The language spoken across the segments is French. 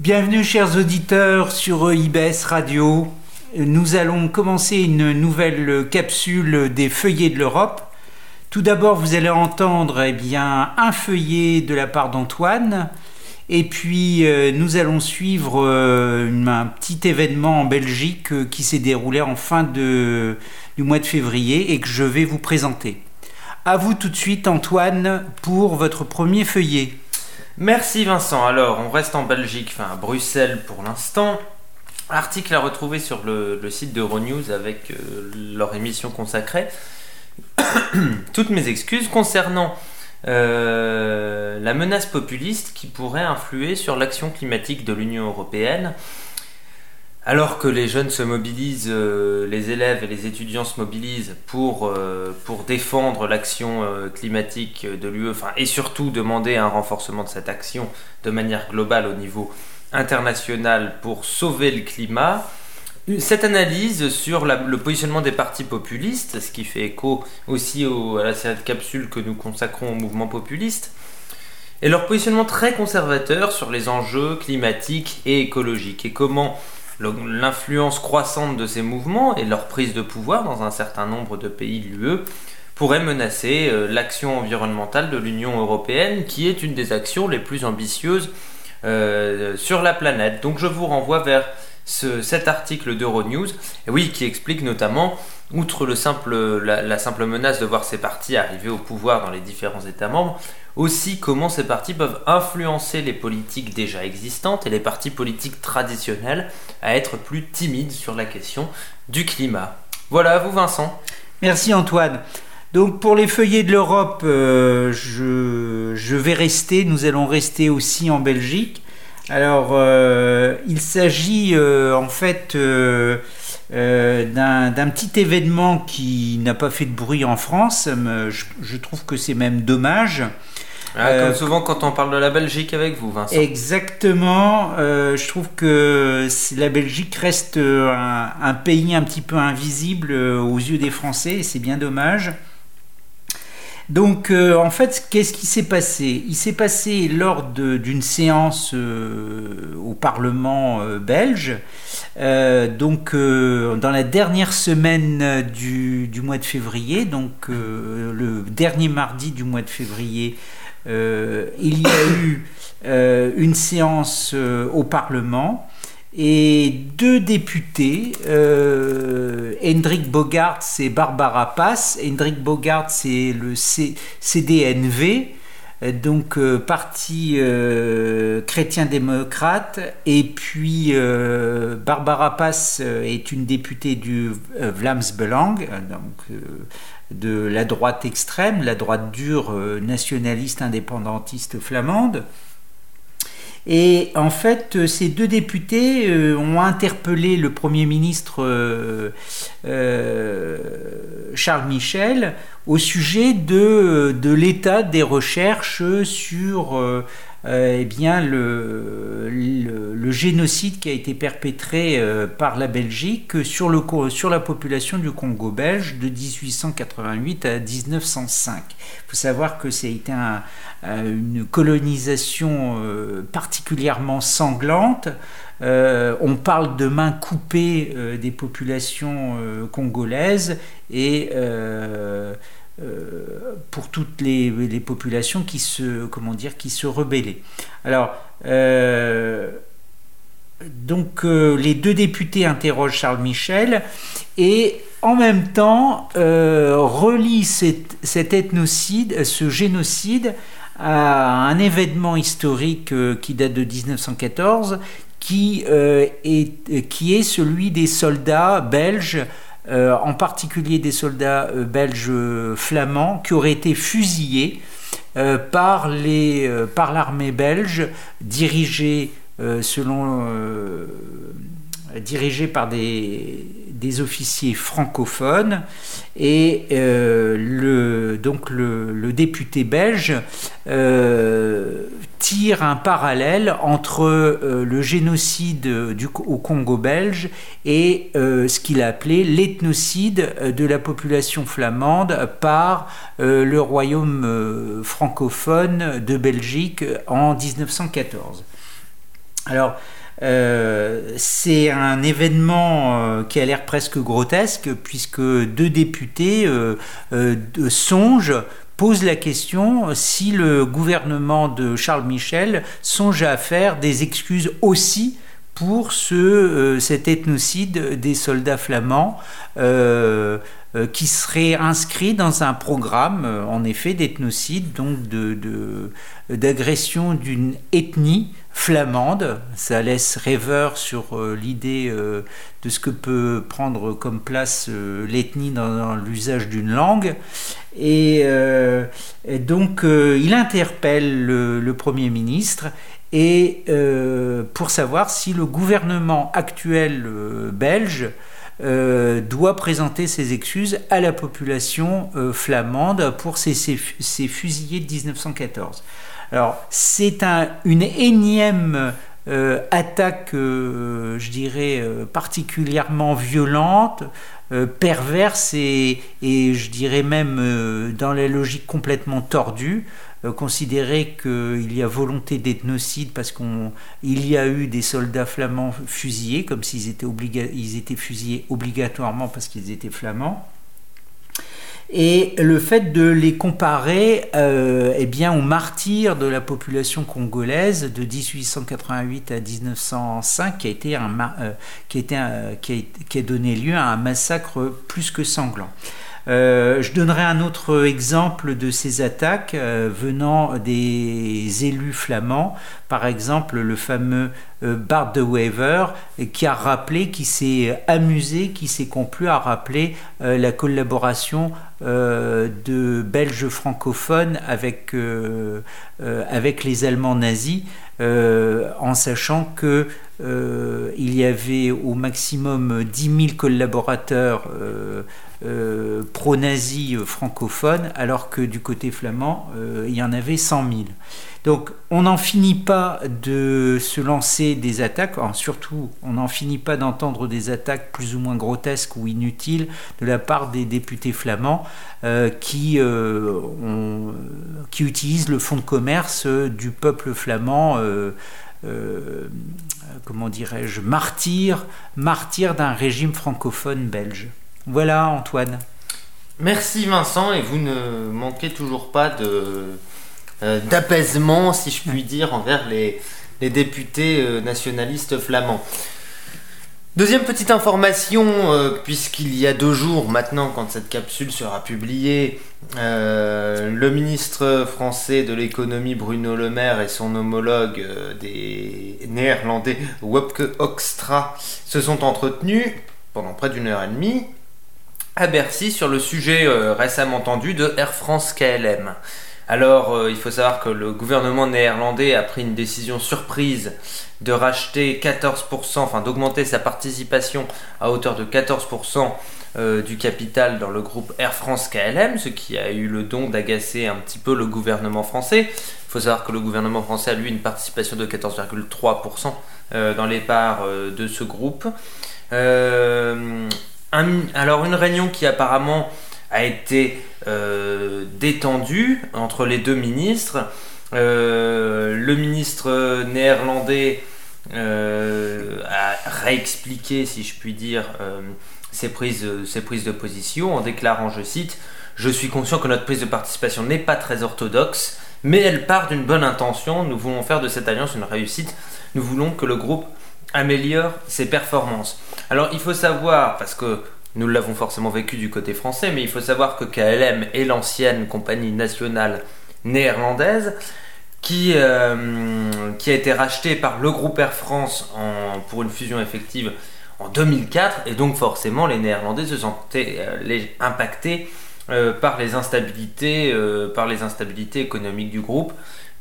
Bienvenue chers auditeurs sur IBS Radio. Nous allons commencer une nouvelle capsule des feuillets de l'Europe. Tout d'abord, vous allez entendre eh un feuillet de la part d'Antoine. Et puis, euh, nous allons suivre euh, un petit événement en Belgique euh, qui s'est déroulé en fin de, du mois de février et que je vais vous présenter. À vous tout de suite, Antoine, pour votre premier feuillet. Merci Vincent. Alors, on reste en Belgique, enfin à Bruxelles pour l'instant. Article à retrouver sur le, site d'Euronews avec euh, leur émission consacrée. Toutes mes excuses concernant euh, la menace populiste qui pourrait influer sur l'action climatique de l'Union européenne alors que les jeunes se mobilisent, euh, les élèves et les étudiants se mobilisent pour, euh, pour défendre l'action euh, climatique de l'UE, et surtout demander un renforcement de cette action de manière globale au niveau international pour sauver le climat, cette analyse sur le positionnement des partis populistes, ce qui fait écho aussi à la série de capsules que nous consacrons au mouvement populiste, et leur positionnement très conservateur sur les enjeux climatiques et écologiques, et comment l'influence croissante de ces mouvements et leur prise de pouvoir dans un certain nombre de pays de l'UE pourrait menacer euh, l'action environnementale de l'Union européenne, qui est une des actions les plus ambitieuses euh, sur la planète. Donc je vous renvoie vers cet article d'Euronews, oui, qui explique notamment, outre le simple, la, simple menace de voir ces partis arriver au pouvoir dans les différents États membres, aussi comment ces partis peuvent influencer les politiques déjà existantes et les partis politiques traditionnels à être plus timides sur la question du climat. Voilà, à vous Vincent. Merci Antoine. Donc pour les feuillets de l'Europe, euh, je, je, vais rester, nous allons rester aussi en Belgique. Alors euh, il s'agit euh, en fait d'un petit événement qui n'a pas fait de bruit en France. Je, je trouve que c'est même dommage. Ah, comme euh, souvent quand on parle de la Belgique avec vous, Vincent. Exactement. Euh, je trouve que la Belgique reste un, un, pays un petit peu invisible euh, aux yeux des Français et c'est bien dommage. Donc en fait, qu'est-ce qui s'est passé? Il s'est passé lors d'une séance au Parlement belge, donc dans la dernière semaine du, mois de février, donc le dernier mardi du mois de février euh, il y a eu euh, une séance euh, au Parlement et deux députés, Hendrik Bogart et Barbara Pass. Hendrik Bogart, c'est le CDNV, donc parti chrétien-démocrate, et puis Barbara Pass est une députée du Vlaams Belang, donc de la droite extrême, la droite dure euh, nationaliste indépendantiste flamande. Et en fait, euh, ces deux députés euh, ont interpellé le Premier ministre Charles Michel au sujet de, de l'état des recherches sur euh, eh bien, le, le, génocide qui a été perpétré euh, par la Belgique sur, le, sur la population du Congo belge de 1888 à 1905. Il faut savoir que ça a été une colonisation euh, particulièrement sanglante. On parle de mains coupées des populations congolaises et euh, pour toutes les, populations qui se, comment dire, qui se rebellaient. Alors, euh, donc euh, les deux députés interrogent Charles Michel et en même temps relient cet, ethnocide, ce génocide à un événement historique qui date de 1914 qui, est, qui est celui des soldats belges euh, en particulier des soldats euh, belges flamands qui auraient été fusillés euh, par l'armée belge dirigée selon dirigée par des, des, officiers francophones et le, donc le, député belge tire un parallèle entre euh, le génocide au Congo belge et euh, ce qu'il a appelé l'ethnocide de la population flamande par euh, le royaume francophone de Belgique en 1914. Alors, c'est un événement qui a l'air presque grotesque puisque deux députés songent posent la question si le gouvernement de Charles Michel songe à faire des excuses aussi pour ce, euh, cet ethnocide des soldats flamands euh, euh, qui serait inscrit dans un programme, en effet, d'ethnocide, donc d'agression de, d'une ethnie flamande. Ça laisse rêveur sur l'idée de ce que peut prendre comme place l'ethnie dans, l'usage d'une langue. Et, donc, il interpelle le Premier ministre et euh, pour savoir si le gouvernement actuel euh, belge euh, doit présenter ses excuses à la population flamande pour ces, fusillés de 1914. Alors c'est un, une énième attaque, je dirais, particulièrement violente, perverse et, je dirais même dans la logique complètement tordue. Euh, considérer qu'il y a volonté d'ethnocide parce qu'il y a eu des soldats flamands fusillés, comme s'ils étaient, ils étaient fusillés obligatoirement parce qu'ils étaient flamands. Et le fait de les comparer euh, eh aux martyrs de la population congolaise de 1888 à 1905, qui a, été un, euh, qui a donné lieu à un massacre plus que sanglant. Euh, je donnerai un autre exemple de ces attaques euh, venant des élus flamands, par exemple le fameux euh, Bart de Wever, qui a rappelé, qui s'est amusé, qui s'est complu à rappeler la collaboration de Belges francophones avec, avec les Allemands nazis. en sachant que il y avait au maximum 10 000 collaborateurs euh, pro-nazis euh, francophones, alors que du côté flamand, euh, il y en avait 100 000. Donc on n'en finit pas de se lancer des attaques, surtout on n'en finit pas d'entendre des attaques plus ou moins grotesques ou inutiles de la part des députés flamands qui, qui utilisent le fonds de commerce du peuple flamand. comment dirais-je, martyr, martyr d'un régime francophone belge. Voilà Antoine. Merci Vincent et vous ne manquez toujours pas euh, d'apaisement, si je puis dire, envers les, députés euh, nationalistes flamands. Deuxième petite information, euh, puisqu'il y a deux jours maintenant, quand cette capsule sera publiée, le ministre français de l'économie Bruno Le Maire et son homologue des néerlandais Wopke Hoekstra se sont entretenus pendant près d'une heure et demie à Bercy sur le sujet euh, récemment entendu de Air France KLM. Alors, euh, il faut savoir que le gouvernement néerlandais a pris une décision surprise de racheter 14%, enfin d'augmenter sa participation à hauteur de 14% euh, du capital dans le groupe Air France KLM, ce qui a eu le don d'agacer un petit peu le gouvernement français. Il faut savoir que le gouvernement français a lui une participation de 14,3% dans les parts de ce groupe alors une réunion qui apparemment a été euh, détendue entre les deux ministres. Euh, le ministre néerlandais euh, a réexpliqué, si je puis dire, ses, prises, ses prises de position en déclarant, je cite, Je suis conscient que notre prise de participation n'est pas très orthodoxe, mais elle part d'une bonne intention. Nous voulons faire de cette alliance une réussite. Nous voulons que le groupe améliore ses performances. Alors il faut savoir, parce que nous l'avons forcément vécu du côté français, mais il faut savoir que KLM est l'ancienne compagnie nationale néerlandaise qui, euh, qui a été rachetée par le groupe Air France pour une fusion effective en 2004, et donc forcément les Néerlandais se sentaient euh, impactés euh, par, les instabilités, par les instabilités économiques du groupe,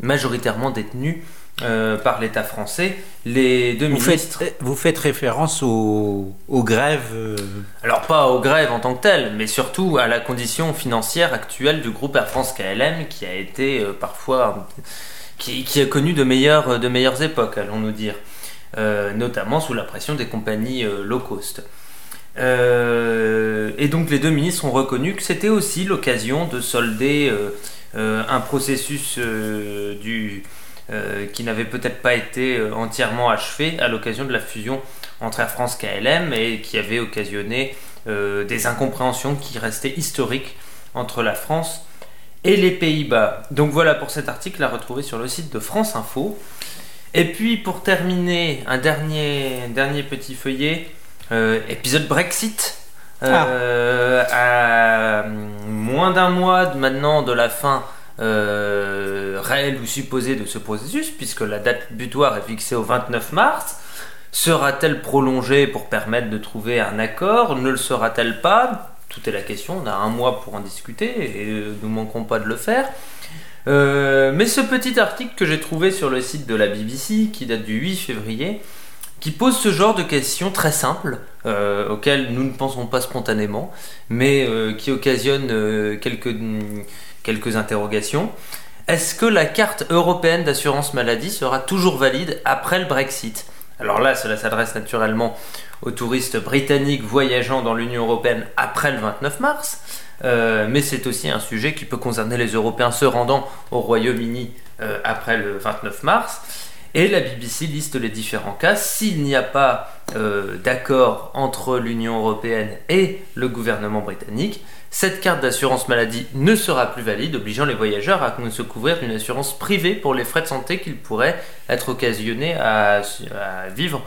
majoritairement détenues euh, par l'État français. Les deux vous ministres. Faites, vous faites référence aux, grèves euh, Alors, pas aux grèves en tant que telles, mais surtout à la condition financière actuelle du groupe Air France KLM qui a été euh, parfois. Qui, a connu de meilleures, de meilleures époques, allons-nous dire. notamment sous la pression des compagnies low cost. et donc les deux ministres ont reconnu que c'était aussi l'occasion de solder un processus du, qui n'avait peut-être pas été entièrement achevé à l'occasion de la fusion entre Air France KLM et qui avait occasionné des incompréhensions qui restaient historiques entre la France et les Pays-Bas. Donc voilà pour cet article à retrouver sur le site de France Info. Et puis pour terminer, un dernier, dernier petit feuillet, euh, épisode Brexit. Euh, à moins d'un mois maintenant de la fin euh, réelle ou supposée de ce processus, puisque la date butoir est fixée au 29 mars. Sera-t-elle prolongée pour permettre de trouver un accord? Ne le sera-t-elle pas? Tout est la question. On a un mois pour en discuter et nous ne manquerons pas de le faire. Euh, mais ce petit article que j'ai trouvé sur le site de la BBC, qui date du 8 février, qui pose ce genre de questions très simples, euh, auxquelles nous ne pensons pas spontanément, mais euh, qui occasionnent quelques, quelques interrogations. Est-ce que la carte européenne d'assurance maladie sera toujours valide après le Brexit? Alors là, cela s'adresse naturellement aux touristes britanniques voyageant dans l'Union européenne après le 29 mars. Euh, mais c'est aussi un sujet qui peut concerner les Européens se rendant au Royaume-Uni euh, après le 29 mars. Et la BBC liste les différents cas. S'il n'y a pas euh, d'accord entre l'Union européenne et le gouvernement britannique, cette carte d'assurance maladie ne sera plus valide, obligeant les voyageurs à se couvrir d'une assurance privée pour les frais de santé qu'ils pourraient être occasionnés à vivre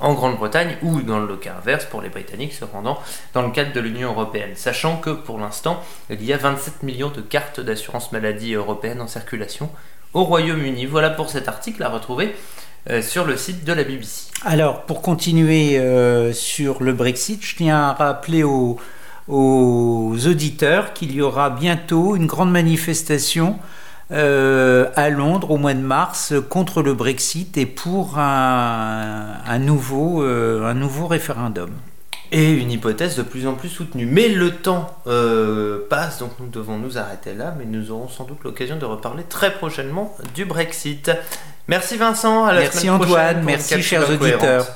en Grande-Bretagne ou dans le cas inverse pour les Britanniques se rendant dans le cadre de l'Union européenne, sachant que pour l'instant il y a 27 millions de cartes d'assurance maladie européenne en circulation au Royaume-Uni. Voilà pour cet article à retrouver euh, sur le site de la BBC. Alors pour continuer euh, sur le Brexit, je tiens à rappeler aux, auditeurs qu'il y aura bientôt une grande manifestation euh, à Londres au mois de mars contre le Brexit et pour nouveau, un nouveau référendum. Et une hypothèse de plus en plus soutenue. Mais le temps euh, passe, donc nous devons nous arrêter là, mais nous aurons sans doute l'occasion de reparler très prochainement du Brexit. Merci Vincent, à la merci Antoine, merci chers auditeurs.